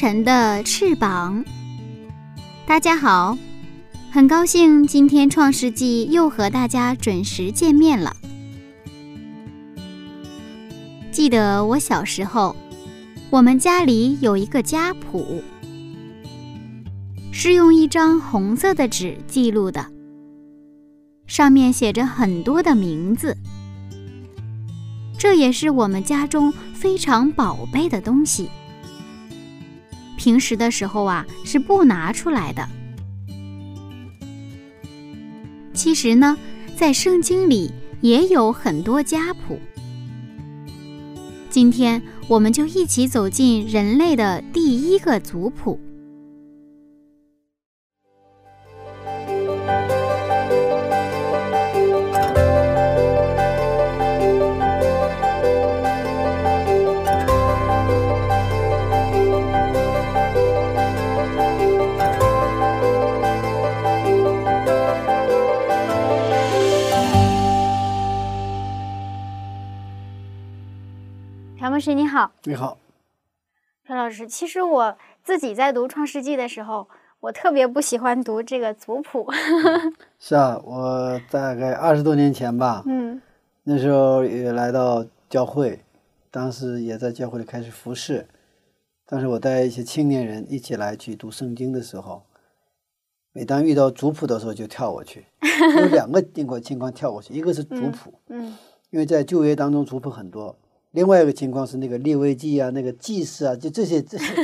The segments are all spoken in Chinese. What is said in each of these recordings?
晨的翅膀，大家好，很高兴今天《创世纪》又和大家准时见面了。记得我小时候，我们家里有一个家谱，是用一张红色的纸记录的，上面写着很多的名字。这也是我们家中非常宝贝的东西。平时的时候啊，是不拿出来的。其实呢，在圣经里也有很多家谱。今天，我们就一起走进人类的第一个族谱。好，你好，朴老师。其实我自己在读《创世纪》的时候，我特别不喜欢读这个族谱。是啊，我大概二十多年前吧，嗯，那时候也来到教会，当时也在教会里开始服侍。当时我带一些青年人一起来去读圣经的时候，每当遇到族谱的时候就跳过去。有两个 情况情况跳过去，一个是族谱，嗯，因为在旧约当中族谱很多。另外一个情况是那个列位记啊，那个祭祀啊，就这些 这些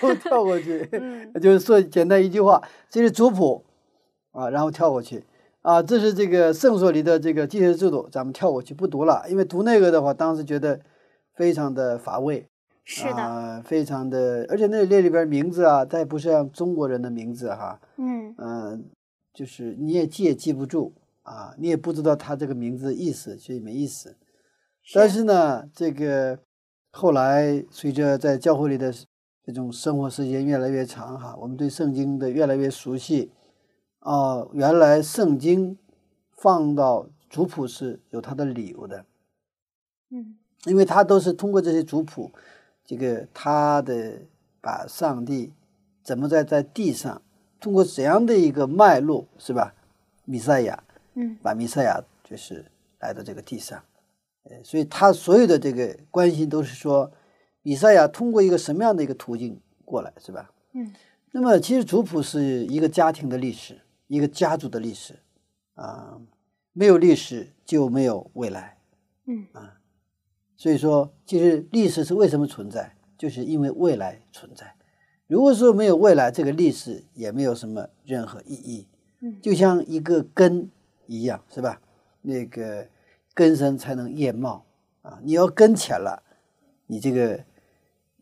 都跳过去，就是说简单一句话，这是族谱啊，然后跳过去。啊，这是这个圣所里的这个祭祀制度，咱们跳过去不读了，因为读那个的话，当时觉得非常的乏味，是的，啊，非常的，而且那列里边名字啊，它也不是像中国人的名字哈，嗯。嗯，就是你也记也记不住啊，你也不知道他这个名字的意思，所以没意思。但是呢，这个后来随着在教会里的这种生活时间越来越长哈，我们对圣经的越来越熟悉啊，原来圣经放到族谱是有它的理由的，嗯，因为它都是通过这些族谱，这个他的把上帝怎么在在地上通过怎样的一个脉络是吧？弥赛亚，嗯，把弥赛亚就是来到这个地上。呃，所以他所有的这个关心都是说，以赛亚通过一个什么样的一个途径过来，是吧？嗯。那么其实族谱是一个家庭的历史，一个家族的历史，啊，没有历史就没有未来。嗯。啊，所以说，其实历史是为什么存在，就是因为未来存在。如果说没有未来，这个历史也没有什么任何意义。嗯。就像一个根一样，是吧？那个。根深才能叶茂啊！你要根浅了，你这个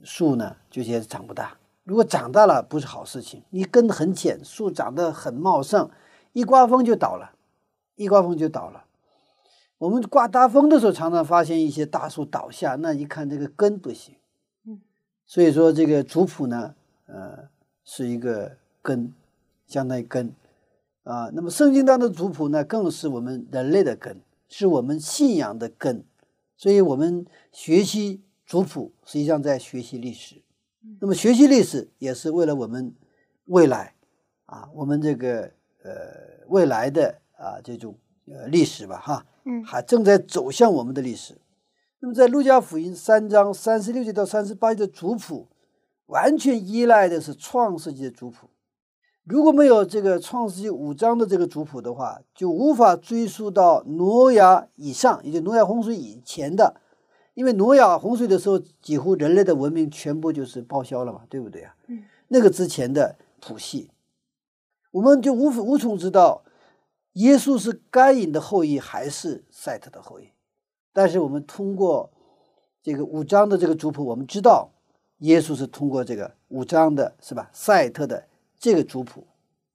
树呢就些长不大。如果长大了不是好事情，你根很浅，树长得很茂盛，一刮风就倒了，一刮风就倒了。我们刮大风的时候，常常发现一些大树倒下，那一看这个根不行。嗯，所以说这个族谱呢，呃，是一个根，相当于根啊。那么圣经当中的族谱呢，更是我们人类的根。是我们信仰的根，所以我们学习族谱，实际上在学习历史。那么学习历史也是为了我们未来啊，我们这个呃未来的啊这种呃历史吧，哈，嗯，还正在走向我们的历史。那么在路加福音三章三十六节到三十八节的族谱，完全依赖的是创世纪的族谱。如果没有这个创世纪五章的这个族谱的话，就无法追溯到挪亚以上，也就挪亚洪水以前的。因为挪亚洪水的时候，几乎人类的文明全部就是报销了嘛，对不对啊？嗯，那个之前的谱系，我们就无无从知道耶稣是该隐的后裔还是赛特的后裔？但是我们通过这个五章的这个族谱，我们知道耶稣是通过这个五章的是吧？赛特的这个族谱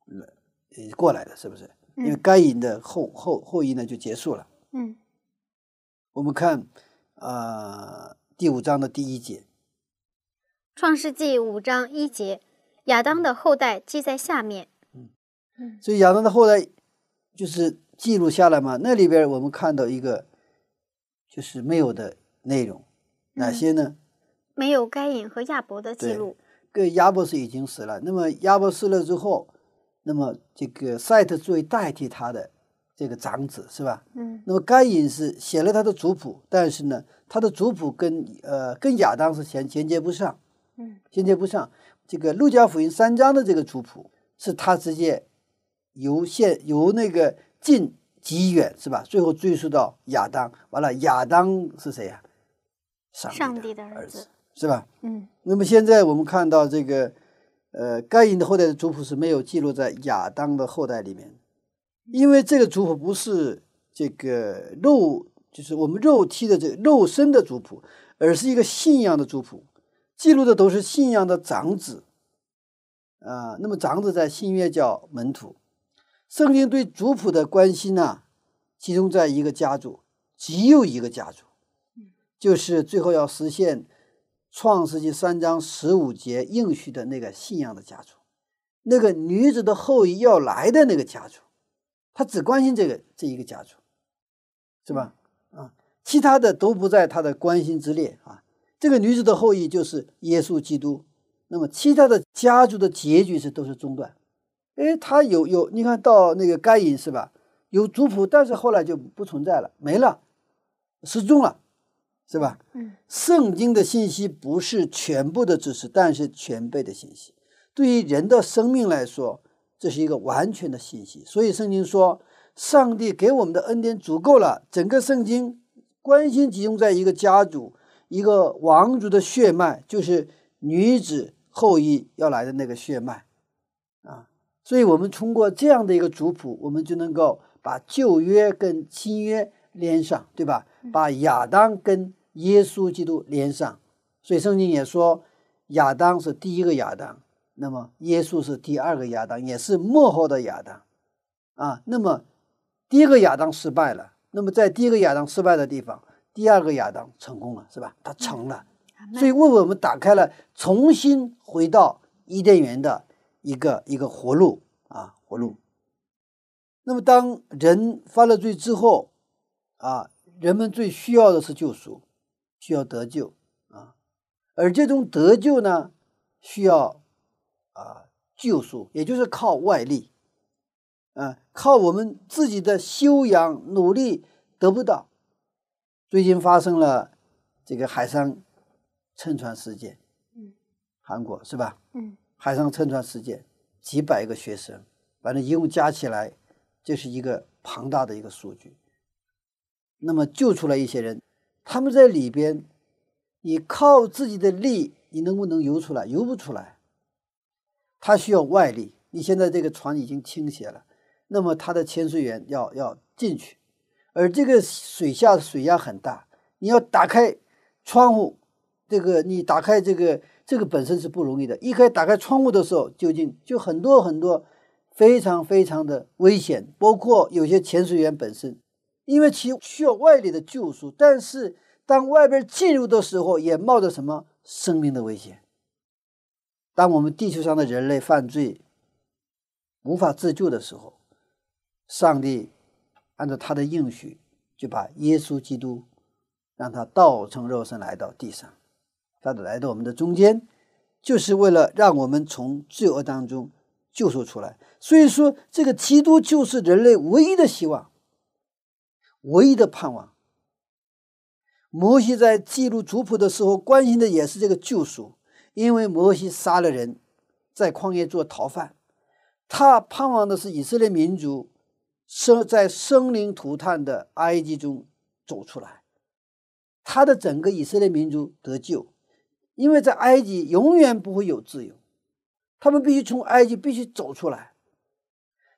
呃过来的，是不是？因为该隐的后后后裔呢就结束了。嗯，我们看啊第五章的第一节，《创世纪》五章一节，亚当的后代记在下面。嗯嗯，所以亚当的后代就是记录下来嘛。那里边我们看到一个就是没有的内容，哪些呢？没有该隐和亚伯的记录。个亚伯斯已经死了，那么亚伯死了之后，那么这个赛特作为代替他的这个长子是吧？嗯那么该隐是写了他的族谱，但是呢，他的族谱跟呃跟亚当是衔衔接不上，嗯衔接不上。这个路加福音三章的这个族谱是他直接由现由那个近及远是吧？最后追溯到亚当，完了亚当是谁呀、上帝的儿子是吧？嗯。那么现在我们看到这个，呃，该隐的后代的族谱是没有记录在亚当的后代里面，因为这个族谱不是这个肉，就是我们肉体的这个肉身的族谱，而是一个信仰的族谱，记录的都是信仰的长子，啊、那么长子在新约叫门徒，圣经对族谱的关心呢，集中在一个家族，只有一个家族，就是最后要实现。创世纪三章十五节应许的那个信仰的家族，那个女子的后裔要来的那个家族，他只关心这个这一个家族，是吧？啊，其他的都不在他的关心之列啊。这个女子的后裔就是耶稣基督，那么其他的家族的结局是都是中断。哎，他有有，你看到那个该隐是吧？有族谱，但是后来就不存在了，没了，失踪了，是吧？嗯圣经的信息不是全部的知识，但是全备的信息。对于人的生命来说，这是一个完全的信息。所以圣经说，上帝给我们的恩典足够了。整个圣经关心集中在一个家族、一个王族的血脉，就是女子后裔要来的那个血脉啊。所以我们通过这样的一个族谱，我们就能够把旧约跟新约连上，对吧？把亚当跟耶稣基督连上，所以圣经也说，亚当是第一个亚当，那么耶稣是第二个亚当，也是幕后的亚当，啊，那么第一个亚当失败了，那么在第一个亚当失败的地方，第二个亚当成功了，是吧？他成了，所以为我们打开了重新回到伊甸园的一个一个活路啊，活路。那么当人犯了罪之后，啊，人们最需要的是救赎。需要得救啊，而这种得救呢，需要啊救赎，也就是靠外力，啊，靠我们自己的修养努力得不到。最近发生了这个海上沉船事件，嗯，韩国是吧？嗯海上沉船事件，几百个学生，反正一共加起来，这是一个庞大的一个数据。那么救出来一些人。他们在里边，你靠自己的力，你能不能游出来？游不出来。他需要外力。你现在这个船已经倾斜了，那么他的潜水员要要进去，而这个水下水压很大，你要打开窗户，这个你打开这个这个本身是不容易的。一开打开窗户的时候，究竟就很多很多非常非常的危险，包括有些潜水员本身。因为其需要外力的救赎，但是当外边进入的时候，也冒着什么生命的危险。当我们地球上的人类犯罪无法自救的时候，上帝按照他的应许，就把耶稣基督让他道成肉身来到地上，他来到我们的中间，就是为了让我们从罪恶当中救赎出来。所以说，这个基督就是人类唯一的希望。唯一的盼望。摩西在记录族谱的时候，关心的也是这个救赎，因为摩西杀了人，在旷野做逃犯，他盼望的是以色列民族生在生灵涂炭的埃及中走出来，他的整个以色列民族得救，因为在埃及永远不会有自由，他们必须从埃及必须走出来。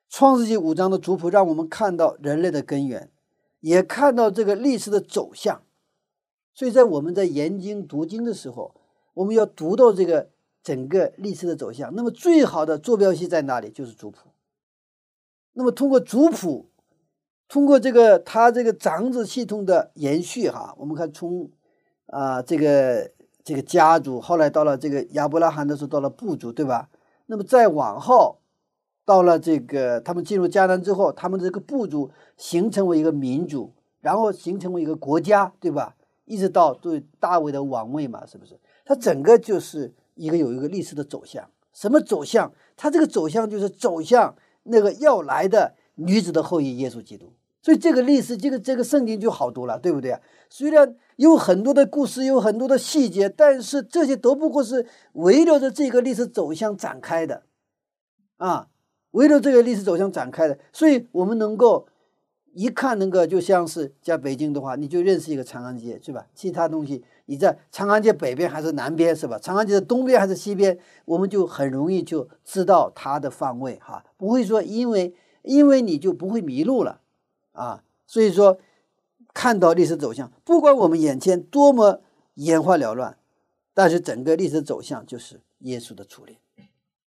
创世纪五章的族谱让我们看到人类的根源，也看到这个历史的走向。所以在我们在研经读经的时候，我们要读到这个整个历史的走向。那么最好的坐标系在哪里？就是族谱。那么通过族谱，通过这个它这个长子系统的延续，哈，我们看从啊这个这个家族，后来到了这个亚伯拉罕的时候，到了部族，对吧？那么再往后。到了这个，他们进入迦南之后，他们这个部族形成为一个民族，然后形成为一个国家，对吧？一直到对大卫的王位嘛，是不是？它整个就是一个有一个历史的走向。什么走向？它这个走向就是走向那个要来的女子的后裔耶稣基督。所以这个历史，这个这个圣经就好读了，对不对？虽然有很多的故事，有很多的细节，但是这些都不过是围绕着这个历史走向展开的，啊。围着这个历史走向展开的，所以我们能够一看那个就像是在北京的话，你就认识一个长安街，是吧？其他东西你在长安街北边还是南边，是吧？长安街的东边还是西边，我们就很容易就知道它的方位哈，不会说因为因为你就不会迷路了啊。所以说看到历史走向，不管我们眼前多么眼花缭乱，但是整个历史走向就是耶稣的初恋。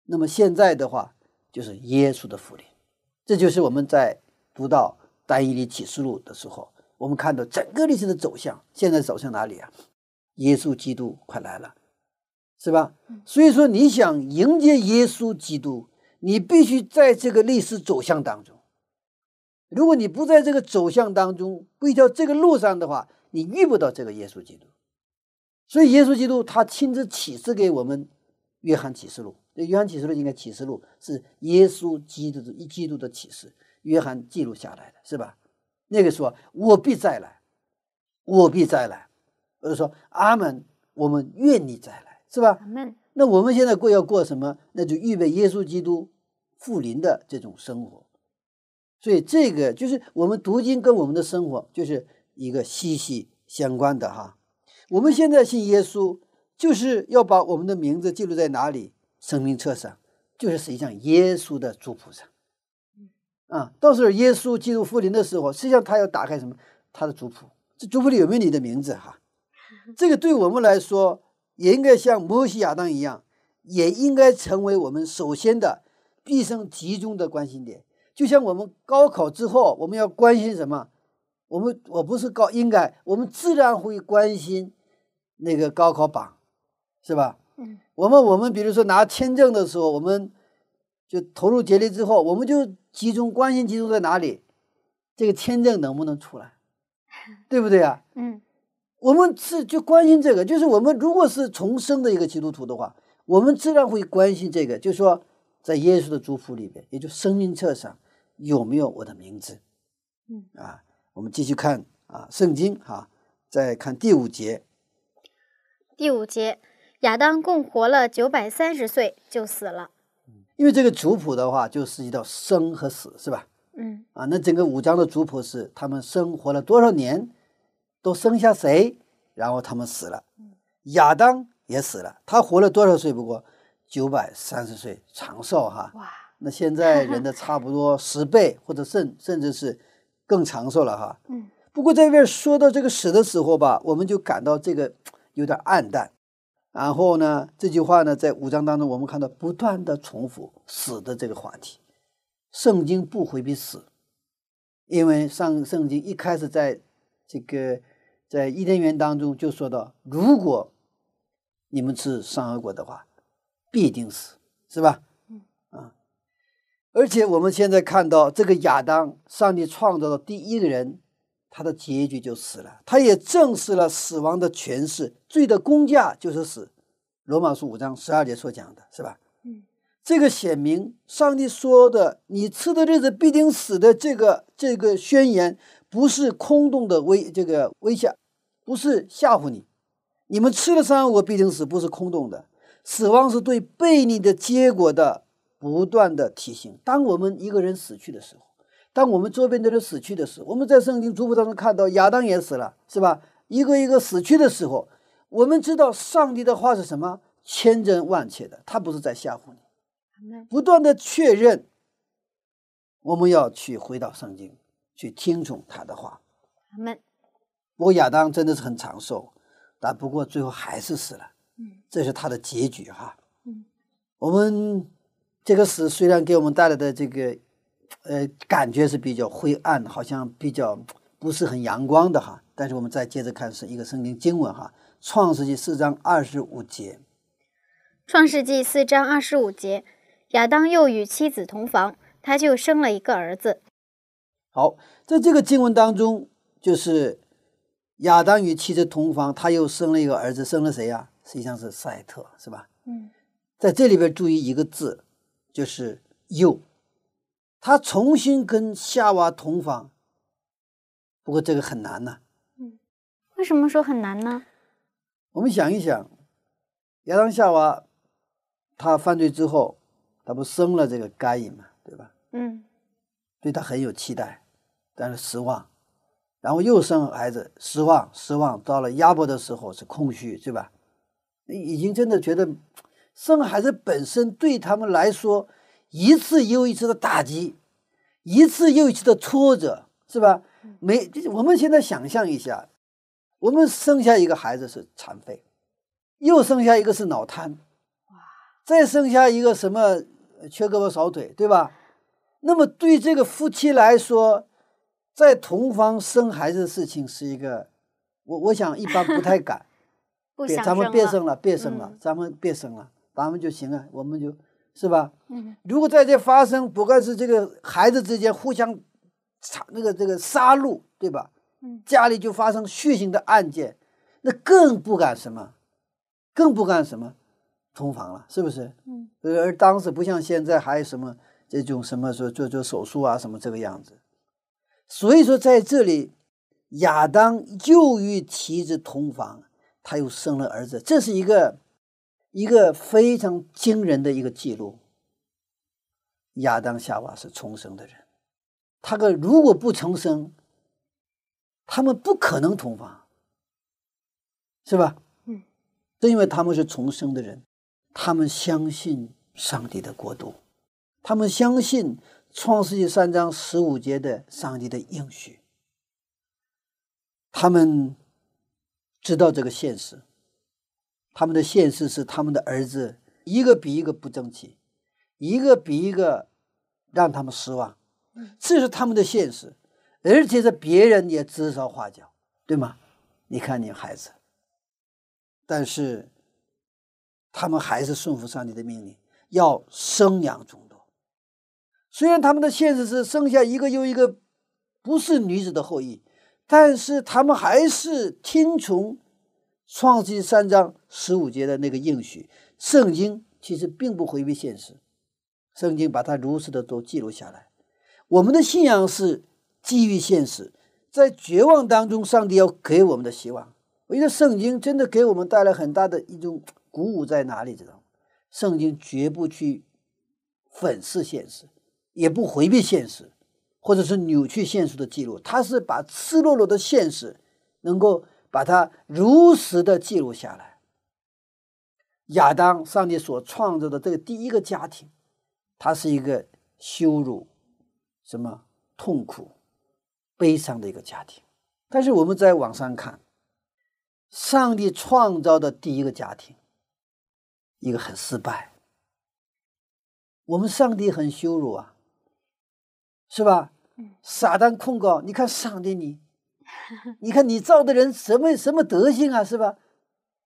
那么现在的话。就是耶稣的福临，这就是我们在读到单一的启示录的时候，我们看到整个历史的走向，现在走向哪里啊？耶稣基督快来了，是吧？所以说，你想迎接耶稣基督，你必须在这个历史走向当中。如果你不在这个走向当中，不一条这个路上的话，你遇不到这个耶稣基督。所以，耶稣基督他亲自启示给我们约翰启示录。这约翰启示录应该启示录是耶稣基督的一基督的启示，约翰记录下来的是吧？那个说我必再来，我必再来，或者说阿门，我们愿你再来，是吧？那我们现在过要过什么？那就预备耶稣基督复临的这种生活。所以这个就是我们读经跟我们的生活就是一个息息相关的哈。我们现在信耶稣，就是要把我们的名字记录在哪里？生命册上，就是实际上耶稣的族谱上，啊，到时候耶稣进入复临的时候，实际上他要打开什么？他的族谱，这族谱里有没有你的名字？哈，这个对我们来说，也应该像摩西亚当一样，也应该成为我们首先的毕生集中的关心点。就像我们高考之后，我们要关心什么？我们我不是高，应该我们自然会关心那个高考榜，是吧？嗯。我们我们比如说拿签证的时候，我们就投入竭力之后，我们就集中关心集中在哪里？这个签证能不能出来，对不对啊？嗯，我们是就关心这个，就是我们如果是重生的一个基督徒的话，我们自然会关心这个，就是说在耶稣的祝福里边，也就生命册上有没有我的名字？嗯啊，我们继续看啊，圣经哈，再看第五节。第五节。亚当共活了九百三十岁就死了，因为这个族谱的话就涉及到生和死，是吧？嗯，啊，那整个五章的族谱是他们生活了多少年，都生下谁，然后他们死了。亚当也死了，他活了多少岁？不过九百三十岁，长寿哈。哇，那现在人的 差不多十倍，或者甚甚至是更长寿了哈。嗯，不过在这说到这个死的时候吧，我们就感到这个有点暗淡。然后呢？这句话呢，在五章当中，我们看到不断的重复死的这个话题。圣经不回避死，因为上圣经一开始在这个在伊甸园当中就说到：如果你们吃善恶果的话，必定死，是吧？啊！而且我们现在看到这个亚当，上帝创造的第一个人。他的结局就死了，他也证实了死亡的权势，罪的工价就是死。罗马书五章十二节所讲的是吧？嗯，这个显明上帝说的“你吃的日子必定死”的这个这个宣言，不是空洞的威这个威吓，不是吓唬你。你们吃了三我必定死，不是空洞的。死亡是对悖逆的结果的不断的提醒。当我们一个人死去的时候。当我们周边的人死去的时候，我们在圣经族谱当中看到亚当也死了，是吧？一个一个死去的时候，我们知道上帝的话是什么？千真万确的，他不是在吓唬你，不断的确认我们要去回到圣经，去听从他的话。阿门。不过亚当真的是很长寿，但不过最后还是死了。嗯这是他的结局哈。嗯，我们这个死虽然给我们带来的这个呃感觉是比较灰暗，好像比较不是很阳光的哈，但是我们再接着看是一个圣经经文哈，《创世纪四章二十五节。创世纪四章二十五节，亚当又与妻子同房，他就生了一个儿子。好，在这个经文当中，就是亚当与妻子同房，他又生了一个儿子，生了谁呀、实际上是赛特，是吧？嗯在这里边注意一个字，就是“又”，他重新跟夏娃同房。不过这个很难呐、为什么说很难呢？我们想一想，亚当夏娃他犯罪之后，他不生了这个该隐嘛，对吧？嗯对他很有期待，但是失望，然后又生孩子，失望，失望。到了压迫的时候是空虚，对吧？已经真的觉得生孩子本身对他们来说，一次又一次的打击，一次又一次的挫折，是吧？没，我们现在想象一下，我们生下一个孩子是残废，又生下一个是脑瘫，再生下一个什么呃缺胳膊少腿，对吧？那么对这个夫妻来说，在同房生孩子的事情是一个，我我想一般不太敢，别不想咱们别生了，别生了，嗯。咱们别生了，咱们就行了，我们就是吧？嗯如果在这发生，不管是这个孩子之间互相杀那个这个杀戮，对吧？嗯家里就发生血腥的案件，那更不敢什么，更不敢什么同房了，是不是？嗯呃，而当时不像现在还有什么这种什么说做做手术啊什么这个样子，所以说在这里，亚当又与妻子同房，他又生了儿子，这是一个一个非常惊人的一个记录。亚当夏娃是重生的人，他个如果不重生，他们不可能同房，是吧？嗯，正因为他们是重生的人，他们相信上帝的国度，他们相信创世纪三章十五节的上帝的应许，他们知道这个现实，他们的现实是他们的儿子一个比一个不争气，一个比一个让他们失望，这是他们的现实，而且是别人也指手画脚，对吗？你看你孩子，但是他们还是顺服上帝的命令，要生养众多。虽然他们的现实是生下一个又一个不是女子的后裔，但是他们还是听从创世纪三章十五节的那个应许。圣经其实并不回避现实，圣经把它如实的都记录下来。我们的信仰是基于现实，在绝望当中，上帝要给我们的希望。我觉得圣经真的给我们带来很大的一种鼓舞，在哪里？知道吗？圣经绝不去粉饰现实，也不回避现实，或者是扭曲现实的记录。它是把赤裸裸的现实，能够把它如实的记录下来。亚当，上帝所创造的这个第一个家庭，它是一个羞辱、什么痛苦、悲伤的一个家庭。但是我们在网上看，上帝创造的第一个家庭，一个很失败。我们上帝很羞辱啊，是吧？撒旦控告，你看上帝你，你看你造的人什么什么德行啊，是吧？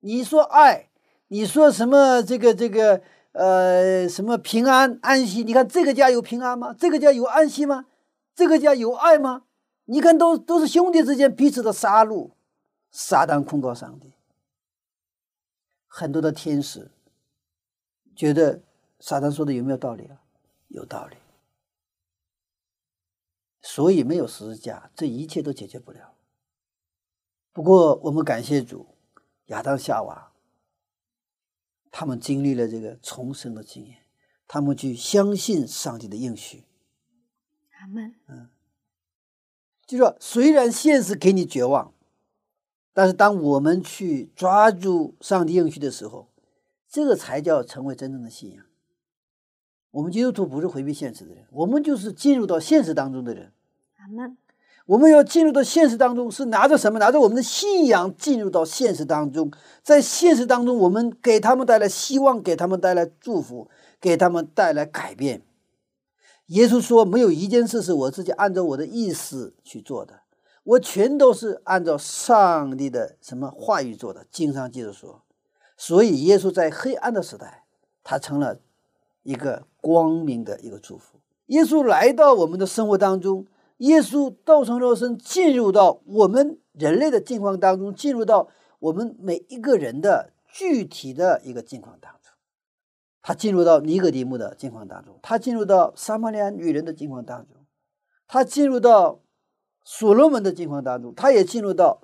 你说爱，你说什么这个这个呃什么平安安息？你看这个家有平安吗？这个家有安息吗？这个家有爱吗？你看都都是兄弟之间彼此的杀戮，撒旦控告上帝。很多的天使觉得撒旦说的有没有道理啊？有道理。所以没有十字架，这一切都解决不了。不过我们感谢主，亚当夏娃，他们经历了这个重生的经验，他们去相信上帝的应许。阿门。嗯就说虽然现实给你绝望，但是当我们去抓住上帝应许的时候，这个才叫成为真正的信仰。我们基督徒不是回避现实的人，我们就是进入到现实当中的人。阿门。我们要进入到现实当中，是拿着什么？拿着我们的信仰进入到现实当中，在现实当中，我们给他们带来希望，给他们带来祝福，给他们带来改变。耶稣说：“没有一件事是我自己按照我的意思去做的，我全都是按照上帝的什么话语做的。”经上记着说，所以耶稣在黑暗的时代，他成了一个光明的一个祝福。耶稣来到我们的生活当中。耶稣道成肉身，进入到我们人类的境况当中，进入到我们每一个人的具体的一个境况当中。他进入到尼格底姆的境况当中，他进入到撒玛利亚女人的境况当中，他进入到所罗门的境况当中，他也进入到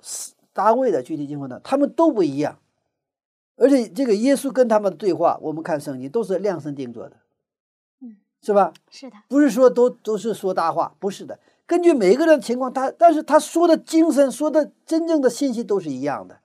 大卫的具体境况当中。他们都不一样，而且这个耶稣跟他们的对话，我们看圣经都是量身定做的，嗯，是吧？是的，不是说都都是说大话，不是的。根据每一个人的情况，他但是他说的精神、说的真正的信息都是一样的，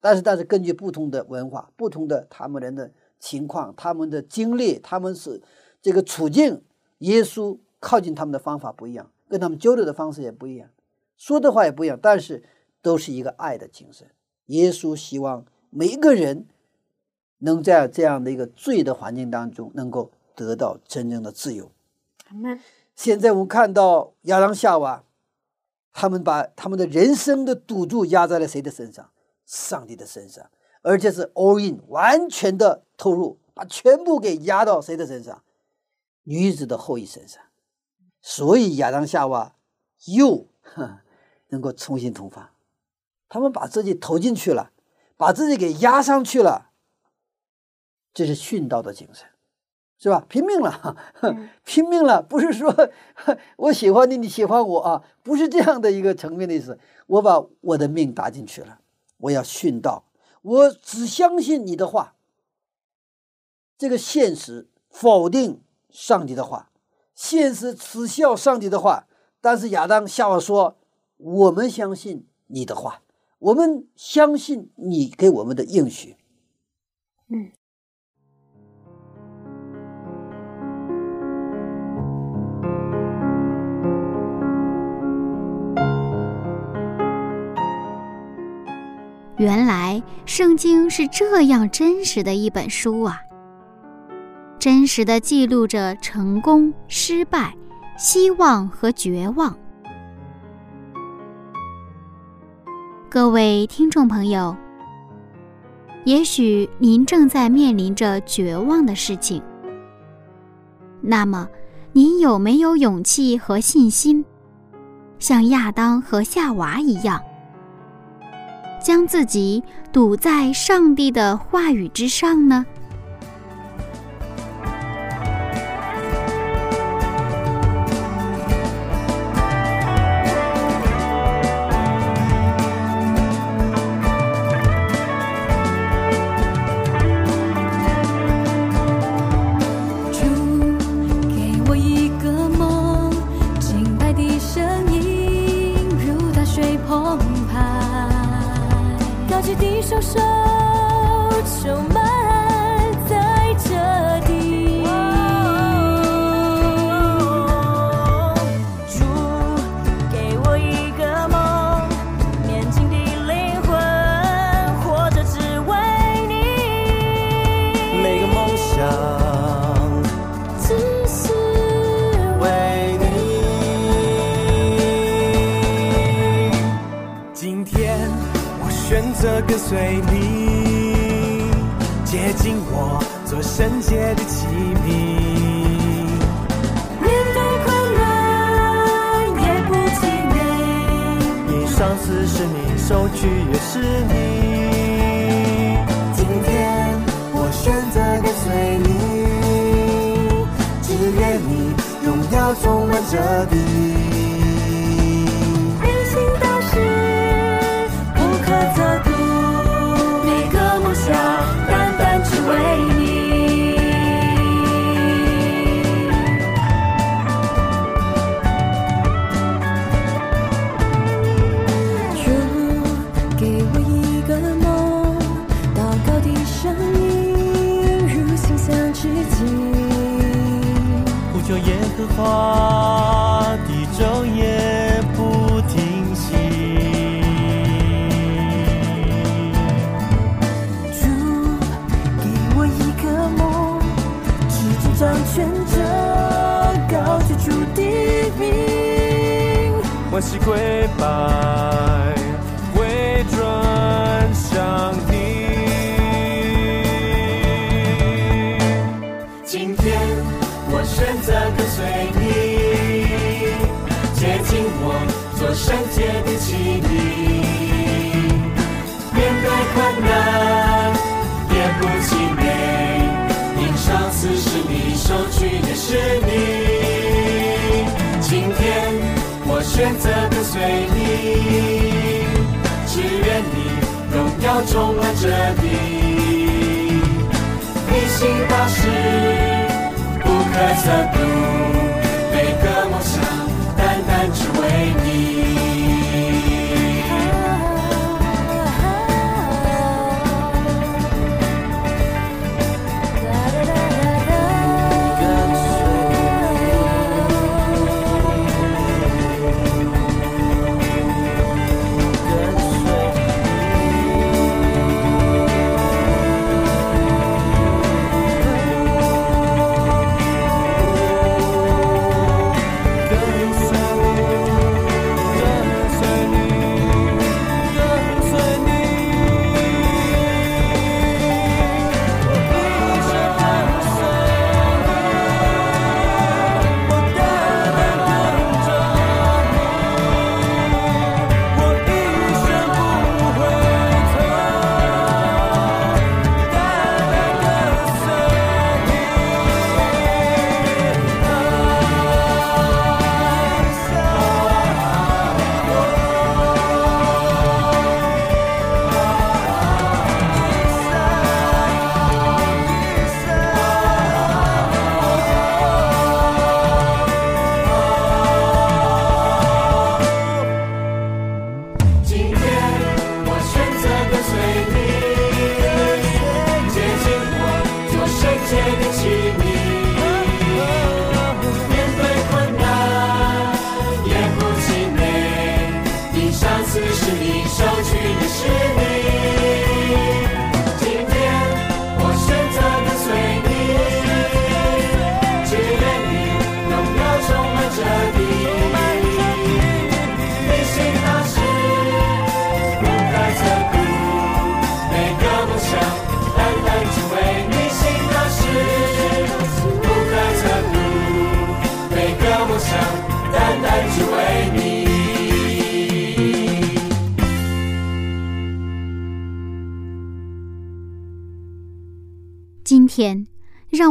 但是但是根据不同的文化、不同的他们人的情况、他们的经历、他们是这个处境，耶稣靠近他们的方法不一样，跟他们交流的方式也不一样，说的话也不一样，但是都是一个爱的精神。耶稣希望每一个人能在这样的一个罪的环境当中，能够得到真正的自由。现在我们看到亚当夏娃，他们把他们的人生的赌注压在了谁的身上？上帝的身上，而且是 all in，完全的投入，把全部给压到谁的身上？女子的后裔身上。所以亚当夏娃又能够重新同房，他们把自己投进去了，把自己给压上去了，这是殉道的精神。是吧？拼命了，拼命了，不是说 我喜欢你，你喜欢我啊，不是这样的一个层面的意思。我把我的命搭进去了，我要殉道，我只相信你的话。这个现实否定上帝的话，现实耻笑上帝的话。但是亚当夏娃说：“我们相信你的话，我们相信你给我们的应许。”嗯。原来圣经是这样真实的一本书啊！真实的记录着成功、失败、希望和绝望。各位听众朋友，也许您正在面临着绝望的事情，那么您有没有勇气和信心，像亚当和夏娃一样？将自己堵在上帝的话语之上呢？做圣洁的器皿。面对困难也不气馁，因上次是你收取的是你。今天我选择跟随你，只愿你荣耀充满这地。你心大事不可测度，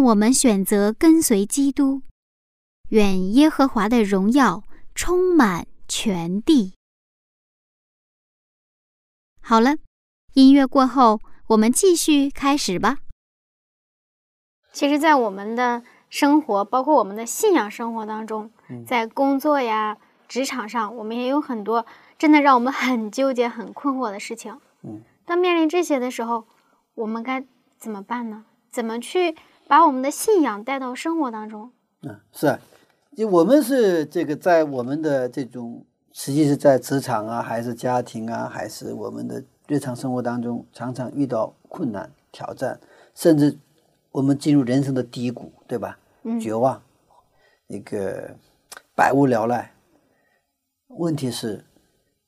我们选择跟随基督，愿耶和华的荣耀充满全地。好了，音乐过后，我们继续开始吧。其实，在我们的生活，包括我们的信仰生活当中，在工作呀、职场上，我们也有很多真的让我们很纠结、很困惑的事情。嗯，当面临这些的时候，我们该怎么办呢？怎么去把我们的信仰带到生活当中？嗯，是啊，就我们是这个在我们的这种，实际是在职场啊，还是家庭啊，还是我们的日常生活当中，常常遇到困难、挑战，甚至我们进入人生的低谷，对吧？嗯绝望，那个百无聊赖。问题是，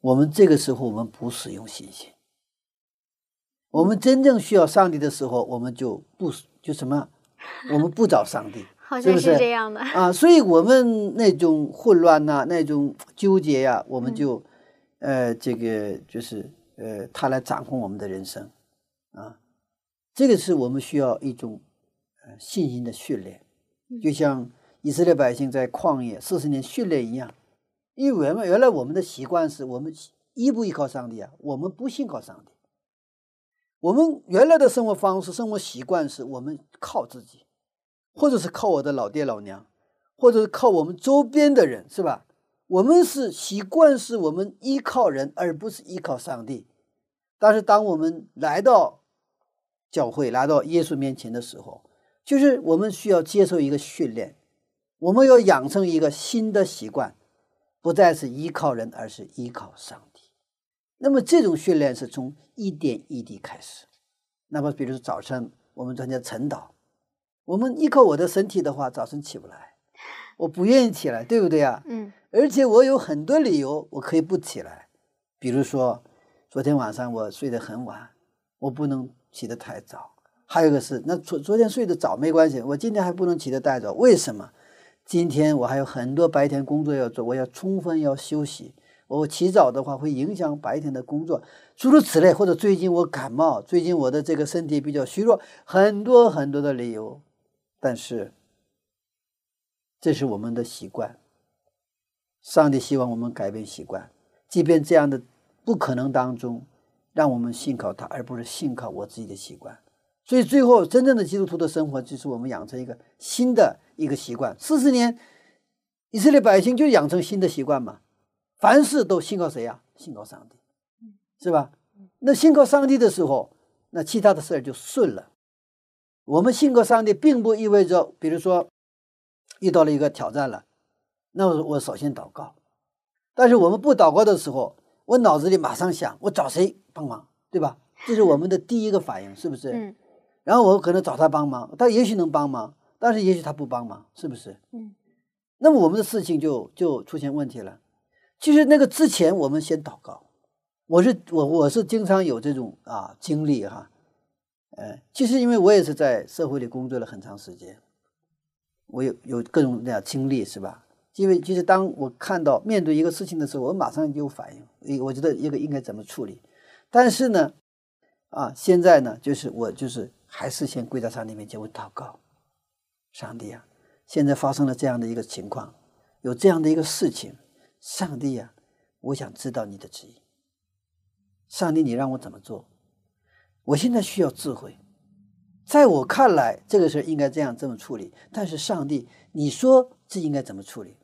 我们这个时候我们不使用信心。我们真正需要上帝的时候，我们就不就什么，我们不找上帝。好像是这样的。啊，所以我们那种混乱呐、那种纠结呀、我们就，呃，这个就是呃，他来掌控我们的人生，啊，这个是我们需要一种呃信心的训练，就像以色列百姓在旷野四十年训练一样，因为原来原来我们的习惯是我们依不依靠上帝啊，我们不信靠上帝，我们原来的生活方式、生活习惯是我们靠自己。或者是靠我的老爹老娘，或者是靠我们周边的人，是吧？我们是习惯是我们依靠人，而不是依靠上帝。但是当我们来到教会，来到耶稣面前的时候，就是我们需要接受一个训练，我们要养成一个新的习惯，不再是依靠人，而是依靠上帝。那么这种训练是从一点一滴开始。那么，比如说早晨我们专家晨祷，我们依靠我的身体的话，早晨起不来，我不愿意起来，对不对啊？嗯而且我有很多理由，我可以不起来。比如说，昨天晚上我睡得很晚，我不能起得太早。还有一个是，那昨昨天睡得早没关系，我今天还不能起得太早，为什么？今天我还有很多白天工作要做，我要充分要休息。我起早的话会影响白天的工作，诸如此类。或者最近我感冒，最近我的这个身体比较虚弱，很多很多的理由。但是，这是我们的习惯。上帝希望我们改变习惯，即便这样的不可能当中，让我们信靠他，而不是信靠我自己的习惯。所以最后，真正的基督徒的生活，就是我们养成一个新的一个习惯。四十年，以色列百姓就养成新的习惯嘛，凡事都信靠谁呀、信靠上帝，是吧？那信靠上帝的时候，那其他的事儿就顺了。我们信靠上帝，并不意味着，比如说遇到了一个挑战了。那我我首先祷告，但是我们不祷告的时候，我脑子里马上想我找谁帮忙，对吧？这是我们的第一个反应，是不是？嗯然后我可能找他帮忙，他也许能帮忙，但是也许他不帮忙，是不是？嗯。那么我们的事情就就出现问题了。其实那个之前，我们先祷告。我是我我是经常有这种啊经历哈，呃，其实因为我也是在社会里工作了很长时间，我有有各种各样经历是吧？因为其实当我看到面对一个事情的时候，我马上就有反应，诶我觉得一个应该怎么处理。但是呢，啊，现在呢，就是我就是还是先跪在上帝面前，我祷告，上帝啊，现在发生了这样的一个情况，有这样的一个事情，上帝呀、我想知道你的旨意。上帝，你让我怎么做？我现在需要智慧。在我看来，这个事儿应该这样这么处理。但是上帝，你说这应该怎么处理？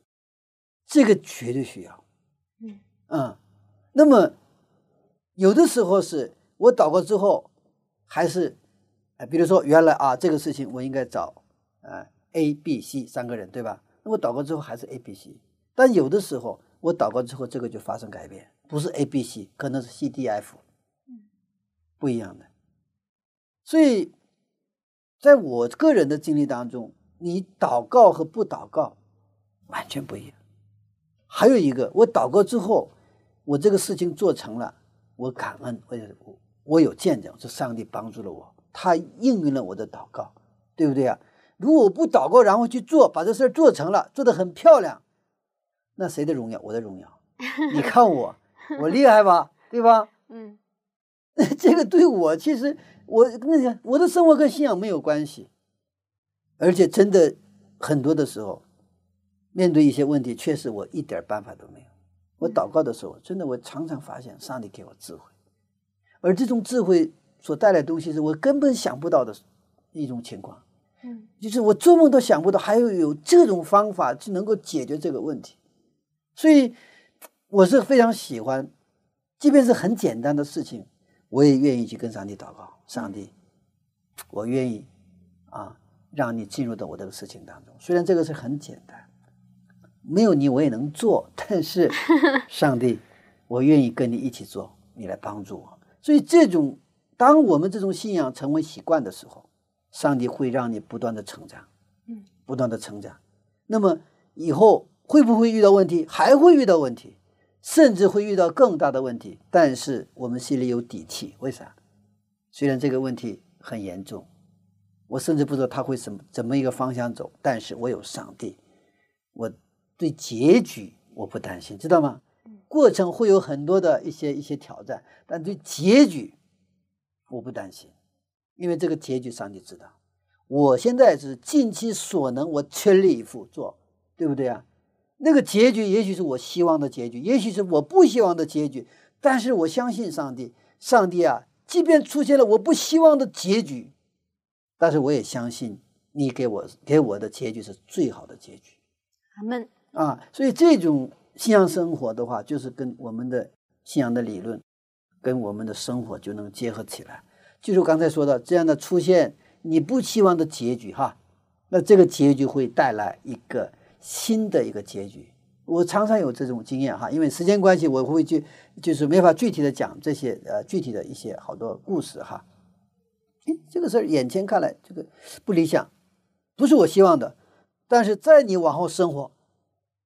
这个绝对需要。嗯嗯，那么有的时候是我祷告之后，还是，呃，比如说原来啊这个事情我应该找呃 A、B、C 三个人，对吧？那我祷告之后还是 A、B、C，但有的时候我祷告之后这个就发生改变，不是 A、B、C，可能是 C、D、F，不一样的。所以，在我个人的经历当中，你祷告和不祷告完全不一样。还有一个，我祷告之后，我这个事情做成了，我感恩，我有我我有见证，是上帝帮助了我，他应允了我的祷告，对不对啊？如果我不祷告，然后去做，把这事儿做成了，做得很漂亮，那谁的荣耀？我的荣耀。你看我，我厉害吧？对吧？嗯 这个对我其实我那个我的生活跟信仰没有关系，而且真的很多的时候，面对一些问题，确实我一点办法都没有。我祷告的时候，真的我常常发现上帝给我智慧，而这种智慧所带来的东西是我根本想不到的一种情况，嗯就是我做梦都想不到还有有这种方法是能够解决这个问题，所以我是非常喜欢，即便是很简单的事情，我也愿意去跟上帝祷告。上帝，我愿意啊，让你进入到我这个事情当中。虽然这个是很简单，没有你我也能做，但是 上帝，我愿意跟你一起做，你来帮助我。所以这种，当我们这种信仰成为习惯的时候，上帝会让你不断的成长，嗯，不断的成长。那么以后会不会遇到问题？还会遇到问题，甚至会遇到更大的问题。但是我们心里有底气，为啥？虽然这个问题很严重，我甚至不知道他会怎么怎么一个方向走，但是我有上帝，我对结局我不担心，知道吗？过程会有很多的一些一些挑战，但对结局我不担心，因为这个结局上帝知道。我现在是尽其所能，我全力以赴做，对不对啊？那个结局也许是我希望的结局，也许是我不希望的结局，但是我相信上帝，上帝啊，即便出现了我不希望的结局，但是我也相信你给我给我的结局是最好的结局。阿门。啊，所以这种信仰生活的话，就是跟我们的信仰的理论，跟我们的生活就能结合起来。就是我刚才说的这样的出现你不希望的结局哈，那这个结局会带来一个新的一个结局。我常常有这种经验哈，因为时间关系，我会去就是没法具体的讲这些呃具体的一些好多故事哈。哎，这个事儿眼前看来这个不理想，不是我希望的，但是在你往后生活，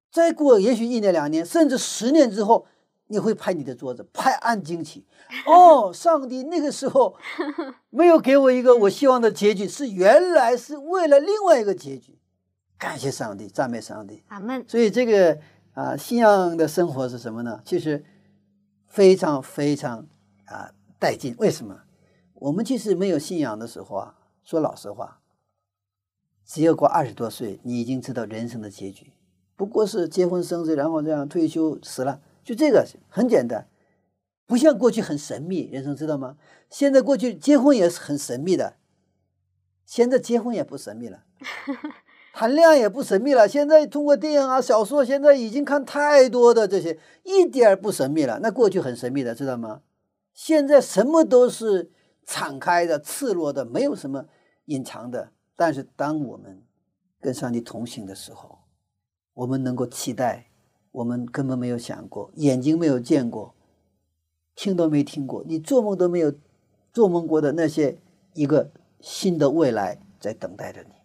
再过也许一年两年，甚至十年之后，你会拍你的桌子，拍案惊奇。哦，上帝那个时候没有给我一个我希望的结局，是原来是为了另外一个结局。感谢上帝，赞美上帝。阿门。所以这个啊，信仰的生活是什么呢？其实非常非常啊带劲。为什么？我们其实没有信仰的时候啊，说老实话，只有过二十多岁，你已经知道人生的结局，不过是结婚生子，然后这样退休死了，就这个很简单，不像过去很神秘。人生知道吗？现在过去结婚也是很神秘的，现在结婚也不神秘了。谈恋爱也不神秘了，现在通过电影啊、小说，现在已经看太多的这些，一点不神秘了。那过去很神秘的，知道吗？现在什么都是敞开的、赤裸的，没有什么隐藏的。但是当我们跟上帝同行的时候，我们能够期待我们根本没有想过、眼睛没有见过、听都没听过、你做梦都没有做梦过的那些一个新的未来在等待着你。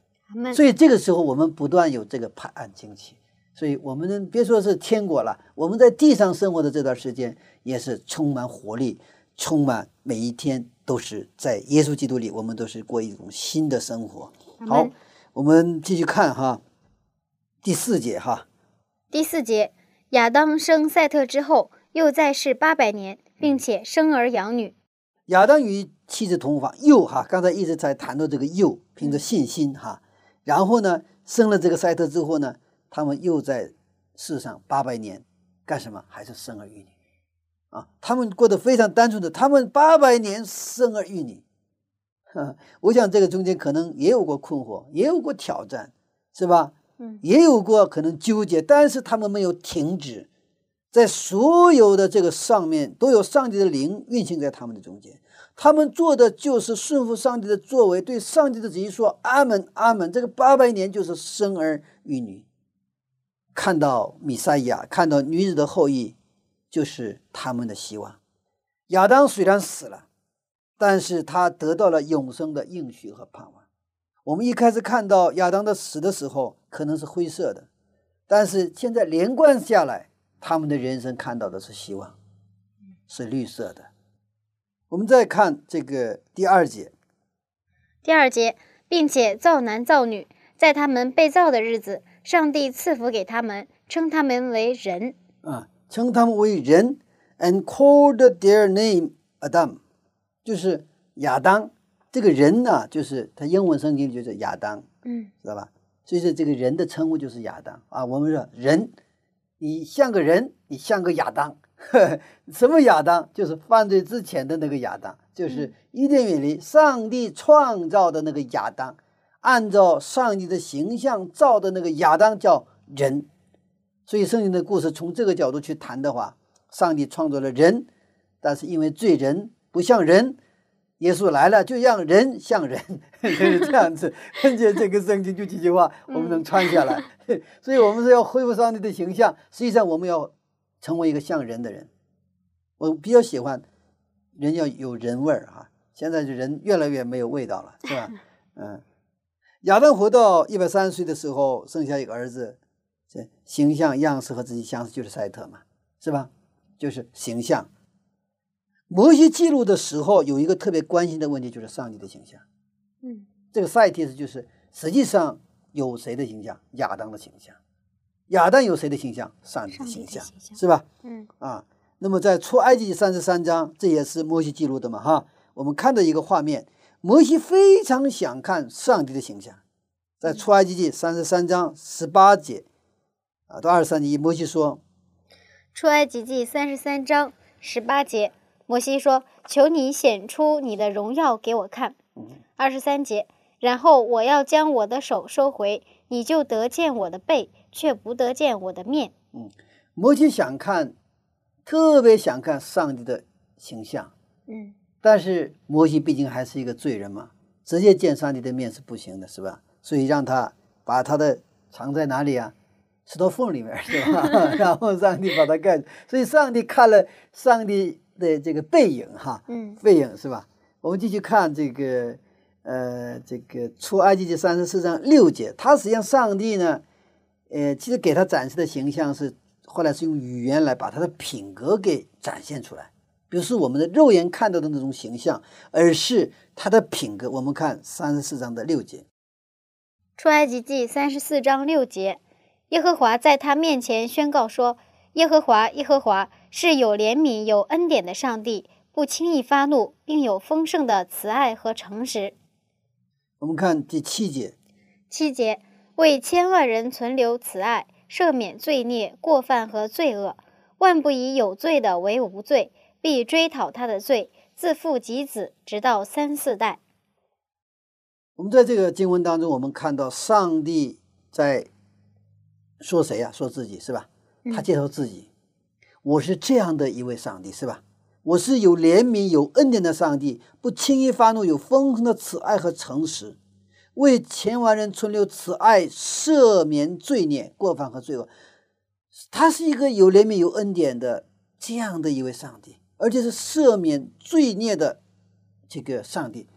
所以这个时候，我们不断有这个判案惊奇。所以我们别说是天国了，我们在地上生活的这段时间，也是充满活力，充满每一天都是在耶稣基督里，我们都是过一种新的生活。好，我们继续看哈，第四节哈。第四节，亚当生赛特之后，又在世八百年，并且生儿养女。亚当与妻子同房，又哈，刚才一直在谈到这个又，凭着信心哈。然后呢，生了这个赛特之后呢，他们又在世上八百年，干什么？还是生儿育女，啊，他们过得非常单纯的，他们八百年生儿育女，我想这个中间可能也有过困惑，也有过挑战，是吧？嗯，也有过可能纠结，但是他们没有停止，在所有的这个上面都有上帝的灵运行在他们的中间。他们做的就是顺服上帝的作为，对上帝的旨意说阿门阿门。这个八百年就是生儿育女，看到米赛亚，看到女子的后裔，就是他们的希望。亚当虽然死了，但是他得到了永生的应许和盼望。我们一开始看到亚当的死的时候，可能是灰色的，但是现在连贯下来，他们的人生看到的是希望，是绿色的。我们再看这个第二节，第二节，并且造男造女，在他们被造的日子，上帝赐福给他们，称他们为人啊，称他们为人，and called their name Adam，就是亚当。这个人呢，就是他英文圣经就是亚当，嗯，知道吧？所以说这个人的称呼就是亚当啊。我们说人，你像个人，你像个亚当。什么亚当？就是犯罪之前的那个亚当，就是伊甸园里上帝创造的那个亚当，按照上帝的形象造的那个亚当叫人。所以圣经的故事从这个角度去谈的话，上帝创造了人，但是因为罪人不像人，耶稣来了就让人像人，就是这样子。而且这个圣经就几句话，我们能穿下来。所以我们是要恢复上帝的形象，实际上我们要。成为一个像人的人，我比较喜欢人要有人味儿哈。现在这人越来越没有味道了，是吧？嗯，亚当活到一百三十岁的时候，生下一个儿子，这形象样式和自己相似，就是赛特嘛，是吧？就是形象。摩西记录的时候，有一个特别关心的问题，就是上帝的形象。嗯，这个赛提斯就是实际上有谁的形象？亚当的形象。亚当有谁的形象？上帝的形象，是吧？嗯啊，那么在出埃及记三十三章，这也是摩西记录的嘛，哈。我们看到一个画面，摩西非常想看上帝的形象，在出埃及记三十三章十八节啊到二十三节，摩西说：“出埃及记三十三章十八节，摩西说：‘求你显出你的荣耀给我看。’二十三节，然后我要将我的手收回，你就得见我的背。”却不得见我的面。嗯，摩西想看，特别想看上帝的形象。嗯，但是摩西毕竟还是一个罪人嘛，直接见上帝的面是不行的，是吧？所以让他把他的藏在哪里啊？石头缝里面，是吧？然后上帝把他盖住，所以上帝看了上帝的这个背影，哈，嗯背影是吧？我们继续看这个，呃，这个出埃及记三十四章六节，他实际上上帝呢，呃，其实给他展示的形象是后来是用语言来把他的品格给展现出来，不是我们的肉眼看到的那种形象，而是他的品格。我们看三十四章的六节，出埃及记三十四章六节，耶和华在他面前宣告说：“耶和华，耶和华是有怜悯、有恩典的上帝，不轻易发怒，并有丰盛的慈爱和诚实。我们看第七节，”七节，为千万人存留慈爱，赦免罪孽、过犯和罪恶，万不以有罪的为无罪，必追讨他的罪，自父及子，直到三四代。我们在这个经文当中，我们看到上帝在说谁呀、说自己是吧？他介绍自己，我是这样的一位上帝是吧？我是有怜悯、有恩典的上帝，不轻易发怒，有丰盛的慈爱和诚实，为千万人存留慈爱，赦免罪孽、过犯和罪恶。他是一个有怜悯、有恩典的这样的一位上帝，而且是赦免罪孽的这个上帝。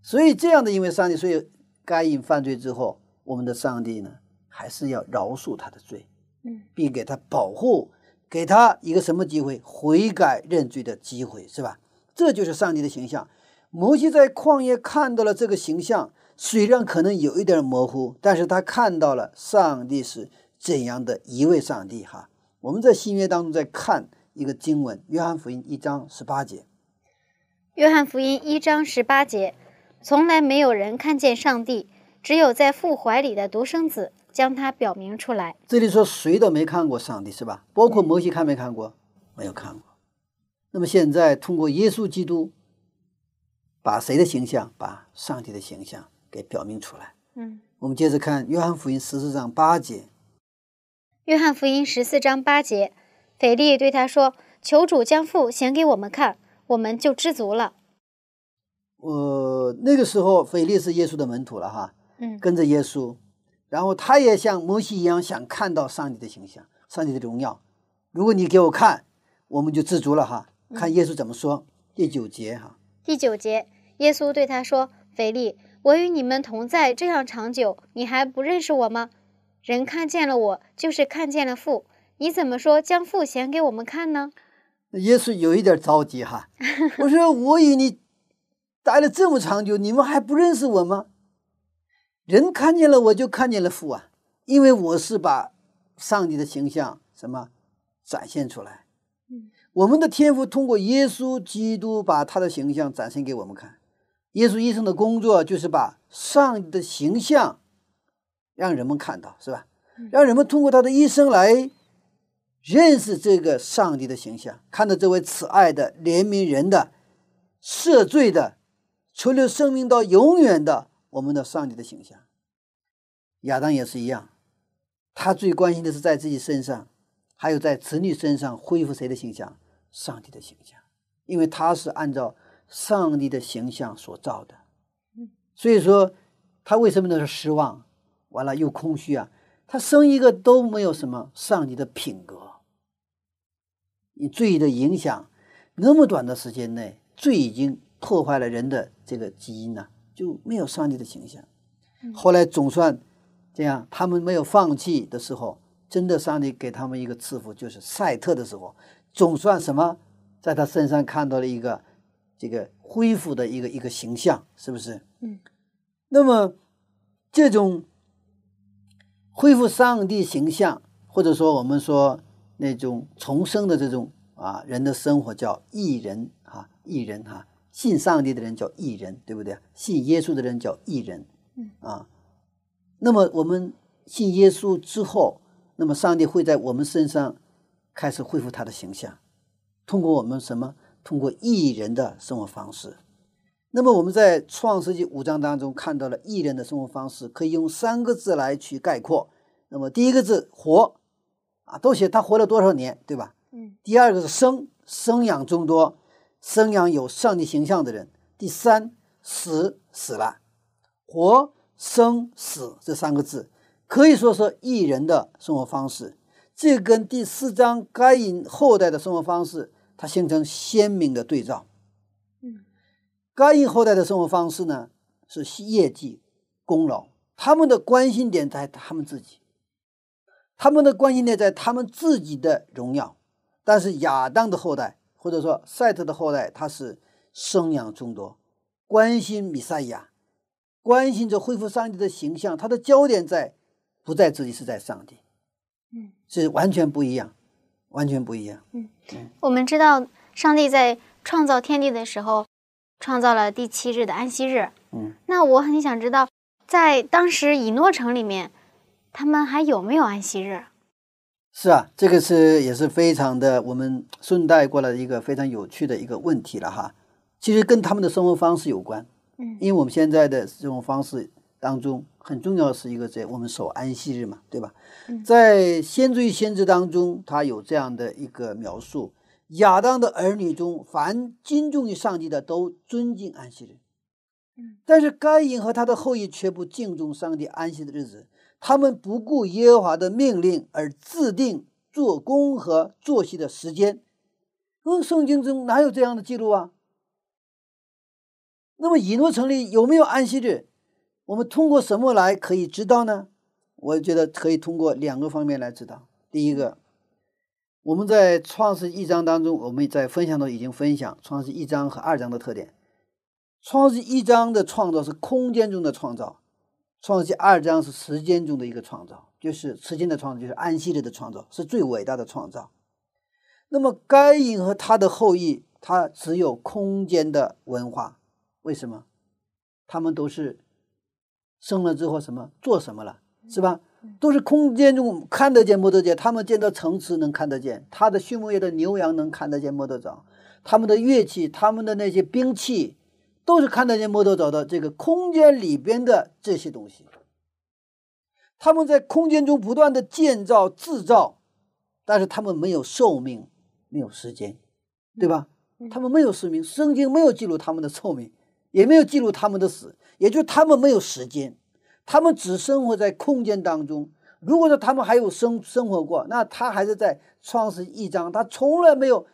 所以这样的一位上帝，所以该隐犯罪之后，我们的上帝呢，还是要饶恕他的罪，嗯，并给他保护，给他一个什么机会？悔改认罪的机会，是吧？这就是上帝的形象。摩西在旷野看到了这个形象，虽然可能有一点模糊，但是他看到了上帝是怎样的一位上帝。哈，我们在新约当中在看一个经文，《约翰福音》一章十八节。约翰福音一章十八节，从来没有人看见上帝，只有在父怀里的独生子将他表明出来。这里说谁都没看过上帝是吧？包括摩西看没看过？没有看过。那么现在通过耶稣基督，把谁的形象，把上帝的形象给表明出来。嗯，我们接着看约翰福音十四章八节，约翰福音十四章八节，腓力对他说：“求主将父显给我们看，我们就知足了。呃，那个时候腓力是耶稣的门徒了哈，”嗯跟着耶稣，然后他也像摩西一样想看到上帝的形象，上帝的荣耀。如果你给我看，我们就知足了哈。看耶稣怎么说，第九节哈。第九节，耶稣对他说：“腓力，我与你们同在这样长久，你还不认识我吗？人看见了我，就是看见了父。你怎么说将父显给我们看呢？”耶稣有一点着急哈，我说 我与你待了这么长久，你们还不认识我吗？人看见了我就看见了父啊，因为我是把上帝的形象什么展现出来。嗯我们的天赋通过耶稣基督把他的形象展现给我们看。耶稣一生的工作就是把上帝的形象让人们看到，是吧？让人们通过他的一生来认识这个上帝的形象，看到这位慈爱的、怜悯人的、赦罪的、存留生命到永远的我们的上帝的形象。亚当也是一样，他最关心的是在自己身上，还有在子女身上恢复谁的形象？上帝的形象，因为他是按照上帝的形象所造的。所以说，他为什么那是失望？完了又空虚啊！他生一个都没有什么上帝的品格。你罪的影响，那么短的时间内，罪已经破坏了人的这个基因呢、就没有上帝的形象。后来总算这样，他们没有放弃的时候，真的上帝给他们一个赐福，就是赛特的时候，总算什么，在他身上看到了一个这个恢复的一个一个形象，是不是？嗯。那么这种恢复上帝形象，或者说我们说那种重生的这种啊人的生活叫义人啊，义人哈、信上帝的人叫义人，对不对？信耶稣的人叫义人，嗯啊。那么我们信耶稣之后，那么上帝会在我们身上开始恢复他的形象，通过我们什么？通过艺人的生活方式。那么我们在创世纪五章当中看到了艺人的生活方式，可以用三个字来去概括。那么第一个字活，啊，都写他活了多少年，对吧？嗯第二个是生，生养众多，生养有上帝形象的人。第三，死死了，活生死这三个字可以说是异人的生活方式。这跟第四章该隐后代的生活方式，它形成鲜明的对照。嗯，该隐后代的生活方式呢，是业绩、功劳，他们的关心点在他们自己，他们的关心点在他们自己的荣耀。但是亚当的后代，或者说赛特的后代，他是生养众多，关心弥赛亚，关心着恢复上帝的形象，他的焦点在不在自己，是在上帝。嗯，是完全不一样，完全不一样。我们知道，上帝在创造天地的时候，创造了第七日的安息日。嗯，那我很想知道，在当时以诺城里面，他们还有没有安息日？是啊，这个是也是非常的，我们顺带过来的一个非常有趣的一个问题了哈。其实跟他们的生活方式有关。嗯因为我们现在的这种方式当中，很重要的是一个在我们守安息日嘛，对吧？嗯在先知与先知当中，他有这样的一个描述：亚当的儿女中，凡敬重于上帝的，都尊敬安息日。嗯但是该隐和他的后裔却不敬重上帝安息的日子，他们不顾耶和华的命令而制定做工和作息的时间。嗯，圣经中哪有这样的记录啊？那么以诺城里有没有安息日？我们通过什么来可以知道呢？我觉得可以通过两个方面来知道。第一个，我们在创世一章当中，我们在分享中已经分享创世一章和二章的特点。创世一章的创造是空间中的创造，创世二章是时间中的一个创造，就是时间的创造，就是安息日的创造，是最伟大的创造。那么该隐和他的后裔，他只有空间的文化，为什么？他们都是生了之后什么做什么了，是吧？都是空间中看得见摸得见，他们见到城池能看得见，他的畜牧业的牛羊能看得见摸得着，他们的乐器，他们的那些兵器，都是看得见摸得着的这个空间里边的这些东西。他们在空间中不断的建造制造，但是他们没有寿命，没有时间，对吧？他们没有寿命，圣经没有记录他们的寿命，也没有记录他们的死，也就是他们没有时间，他们只生活在空间当中。如果说他们还有生生活过，那他还是在创世一章，他从来没有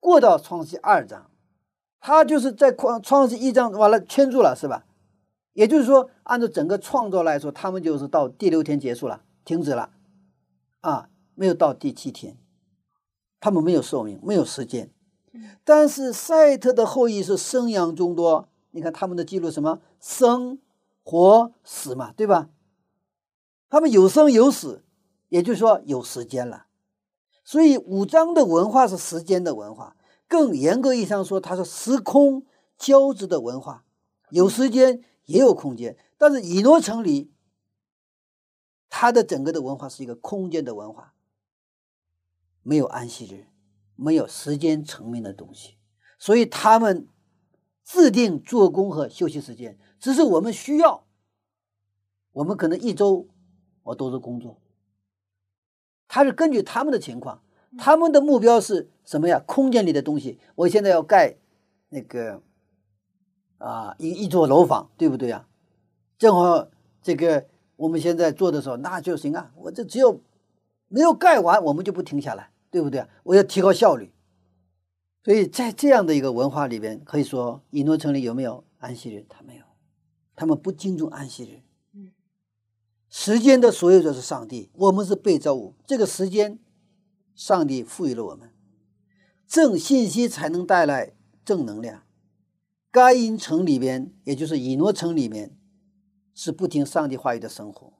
过到创世二章，他就是在创创世一章完了圈住了，是吧？也就是说，按照整个创造来说，他们就是到第六天结束了，停止了，啊，没有到第七天，他们没有寿命，没有时间。但是赛特的后裔是生养众多，你看他们的记录什么生、活、死嘛，对吧？他们有生有死，也就是说有时间了。所以五章的文化是时间的文化，更严格意义上说，它是时空交织的文化，有时间也有空间。但是以诺城里，它的整个的文化是一个空间的文化，没有安息日。没有时间层面的东西，所以他们制定做工和休息时间，只是我们需要。我们可能一周我都是工作，他是根据他们的情况，他们的目标是什么呀？空间里的东西，我现在要盖那个啊一一座楼房，对不对呀？正好这个我们现在做的时候，那就行啊，我这只有没有盖完，我们就不停下来。对不对？我要提高效率，所以在这样的一个文化里边，可以说以诺城里有没有安息日？他没有，他们不敬重安息日。嗯，时间的所有者是上帝，我们是被造物。这个时间，上帝赋予了我们，正信息才能带来正能量。该因城里边，也就是以诺城里面，是不听上帝话语的生活，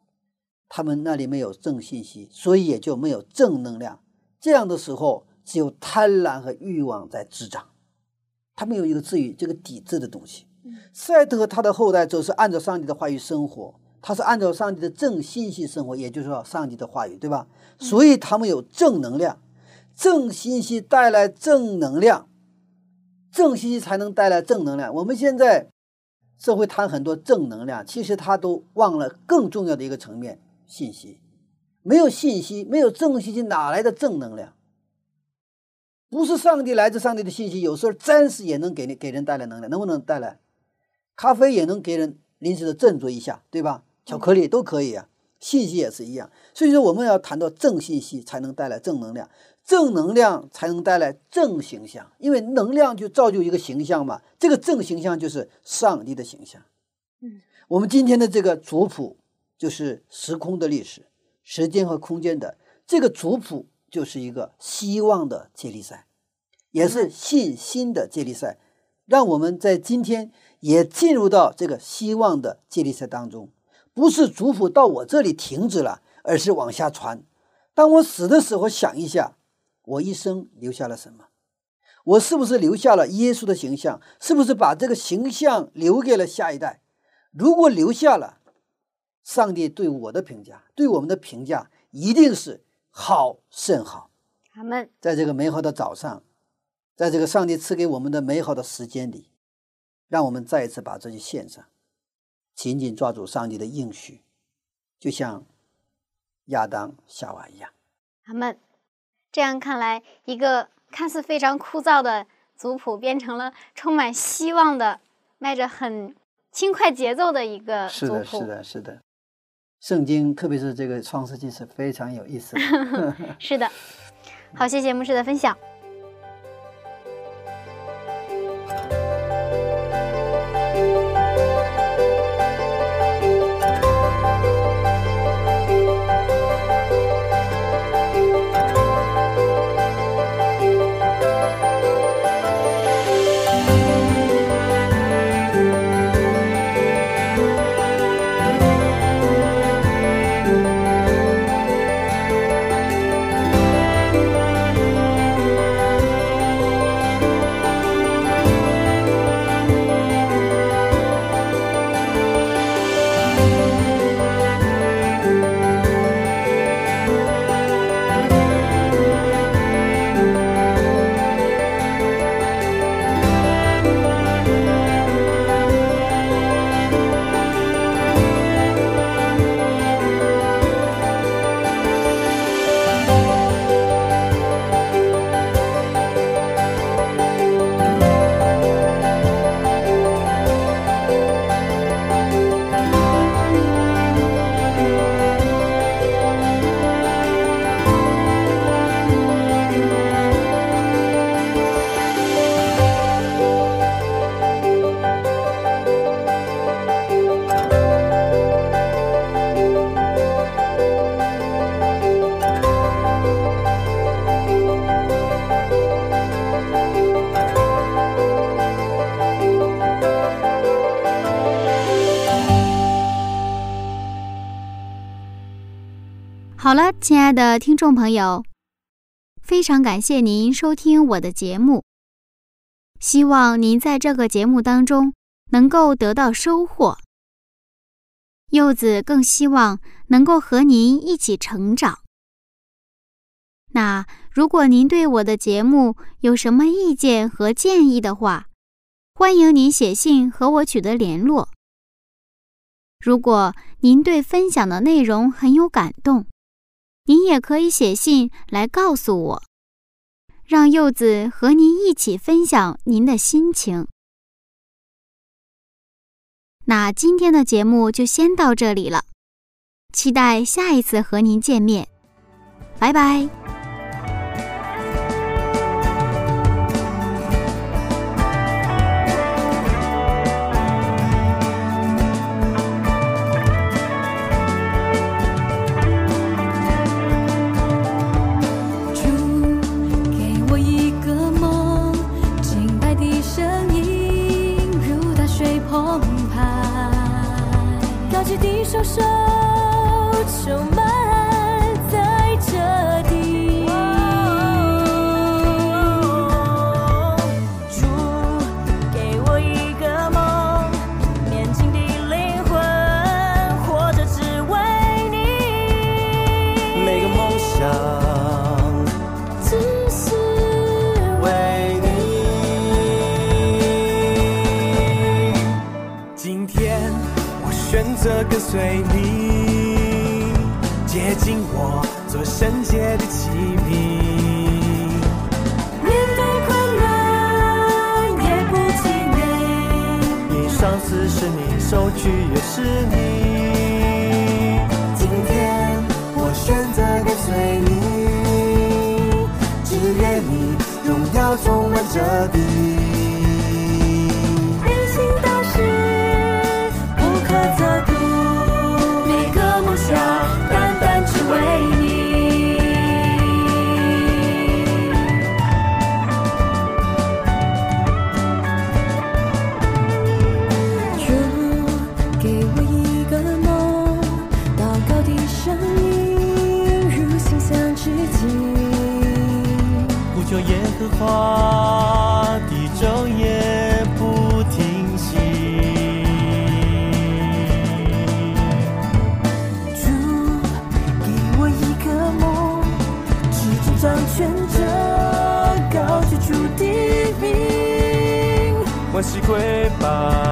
他们那里没有正信息，所以也就没有正能量。这样的时候，只有贪婪和欲望在滋长，他没有一个治愈这个抵制的东西。赛特和他的后代则是按照上帝的话语生活，他是按照上帝的正信息生活，也就是说上帝的话语，对吧？所以他们有正能量，正信息带来正能量，正信息才能带来正能量。我们现在社会谈很多正能量，其实他都忘了更重要的一个层面——信息。没有信息，没有正信息，哪来的正能量？不是上帝来自上帝的信息，有时候暂时也能给你给人带来能量，能不能带来？咖啡也能给人临时的振作一下，对吧？巧克力都可以啊。信息也是一样。所以说，我们要谈到正信息，才能带来正能量，正能量才能带来正形象，因为能量就造就一个形象嘛。这个正形象就是上帝的形象。嗯，我们今天的这个族谱就是时空的历史，时间和空间的这个族谱就是一个希望的接力赛，也是信心的接力赛，让我们在今天也进入到这个希望的接力赛当中。不是族谱到我这里停止了，而是往下传。当我死的时候，想一下，我一生留下了什么？我是不是留下了耶稣的形象？是不是把这个形象留给了下一代？如果留下了，上帝对我的评价，对我们的评价一定是好甚好。阿门。在这个美好的早上，在这个上帝赐给我们的美好的时间里，让我们再一次把自己献上。紧紧抓住上帝的应许，就像亚当、夏娃一样。阿门。这样看来，一个看似非常枯燥的族谱，变成了充满希望的、迈着很轻快节奏的一个是的，是的，是的。圣经，特别是这个创世纪，是非常有意思的。是的。好，谢谢牧师的分享。的听众朋友，非常感谢您收听我的节目。希望您在这个节目当中能够得到收获。柚子更希望能够和您一起成长。那如果您对我的节目有什么意见和建议的话，欢迎您写信和我取得联络。如果您对分享的内容很有感动，您也可以写信来告诉我，让柚子和您一起分享您的心情。那今天的节目就先到这里了，期待下一次和您见面，拜拜。a. 会吧。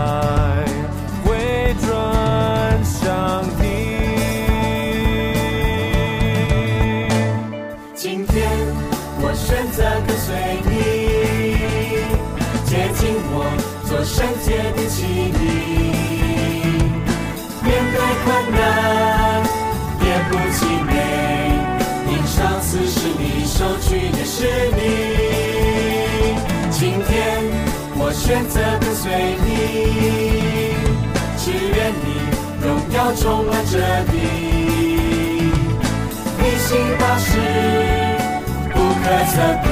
选择跟随你，只愿你荣耀充满这地。你心宝石不可测度。